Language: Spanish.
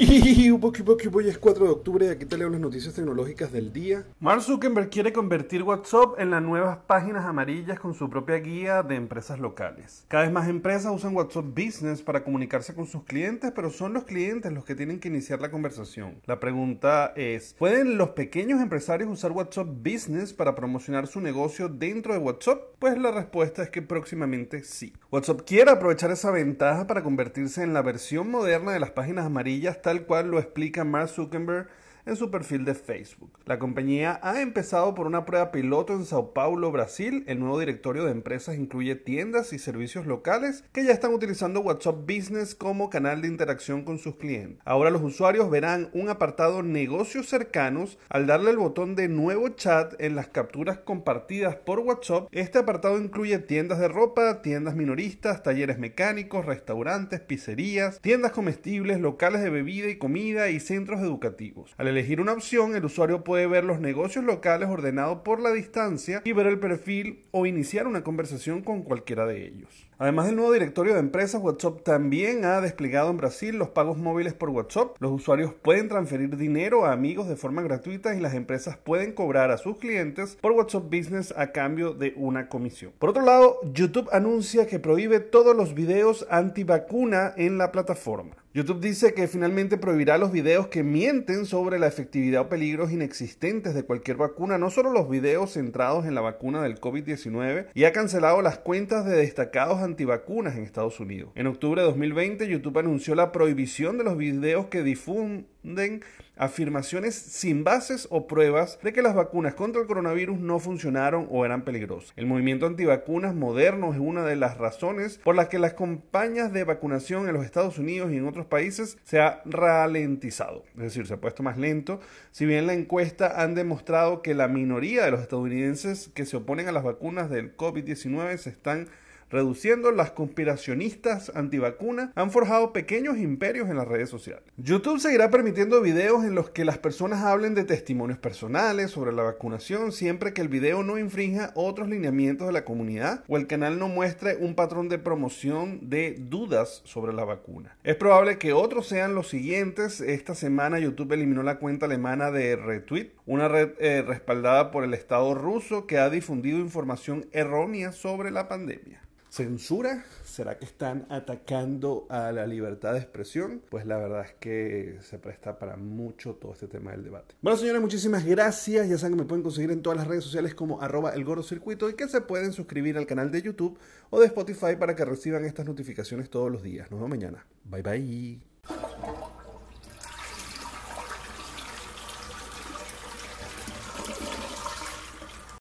Hoy es 4 de octubre aquí te leo las noticias tecnológicas del día. Mark Zuckerberg quiere convertir WhatsApp en las nuevas páginas amarillas con su propia guía de empresas locales. Cada vez más empresas usan WhatsApp Business para comunicarse con sus clientes, pero son los clientes los que tienen que iniciar la conversación. La pregunta es, ¿pueden los pequeños empresarios usar WhatsApp Business para promocionar su negocio dentro de WhatsApp? Pues la respuesta es que próximamente sí. WhatsApp quiere aprovechar esa ventaja para convertirse en la versión moderna de las páginas amarillas tal cual lo explica Mark Zuckerberg en su perfil de Facebook. La compañía ha empezado por una prueba piloto en Sao Paulo, Brasil. El nuevo directorio de empresas incluye tiendas y servicios locales que ya están utilizando WhatsApp Business como canal de interacción con sus clientes. Ahora los usuarios verán un apartado negocios cercanos al darle el botón de nuevo chat en las capturas compartidas por WhatsApp. Este apartado incluye tiendas de ropa, tiendas minoristas, talleres mecánicos, restaurantes, pizzerías, tiendas comestibles, locales de bebida y comida y centros educativos elegir una opción, el usuario puede ver los negocios locales ordenados por la distancia y ver el perfil o iniciar una conversación con cualquiera de ellos. Además del nuevo directorio de empresas, WhatsApp también ha desplegado en Brasil los pagos móviles por WhatsApp. Los usuarios pueden transferir dinero a amigos de forma gratuita y las empresas pueden cobrar a sus clientes por WhatsApp Business a cambio de una comisión. Por otro lado, YouTube anuncia que prohíbe todos los videos antivacuna en la plataforma. YouTube dice que finalmente prohibirá los videos que mienten sobre la efectividad o peligros inexistentes de cualquier vacuna, no solo los videos centrados en la vacuna del COVID-19, y ha cancelado las cuentas de destacados antivacunas en Estados Unidos. En octubre de 2020, YouTube anunció la prohibición de los videos que difunden afirmaciones sin bases o pruebas de que las vacunas contra el coronavirus no funcionaron o eran peligrosas. El movimiento antivacunas moderno es una de las razones por las que las campañas de vacunación en los Estados Unidos y en otros países se ha ralentizado, es decir, se ha puesto más lento, si bien la encuesta han demostrado que la minoría de los estadounidenses que se oponen a las vacunas del COVID-19 se están reduciendo, las conspiracionistas antivacunas han forjado pequeños imperios en las redes sociales. YouTube seguirá permitiendo videos en los que las personas hablen de testimonios personales sobre la vacunación siempre que el video no infrinja otros lineamientos de la comunidad o el canal no muestre un patrón de promoción de dudas sobre la vacuna. Es probable que otros sean los siguientes. Esta semana YouTube eliminó la cuenta alemana de Retweet, una red eh, respaldada por el Estado ruso que ha difundido información errónea sobre la pandemia censura? ¿Será que están atacando a la libertad de expresión? Pues la verdad es que se presta para mucho todo este tema del debate. Bueno, señores, muchísimas gracias. Ya saben que me pueden conseguir en todas las redes sociales como arroba y que se pueden suscribir al canal de YouTube o de Spotify para que reciban estas notificaciones todos los días. Nos vemos mañana. Bye bye.